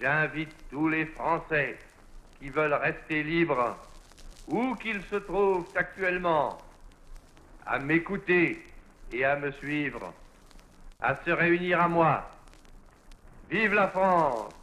J'invite tous les Français qui veulent rester libres, où qu'ils se trouvent actuellement, à m'écouter et à me suivre, à se réunir à moi. Vive la France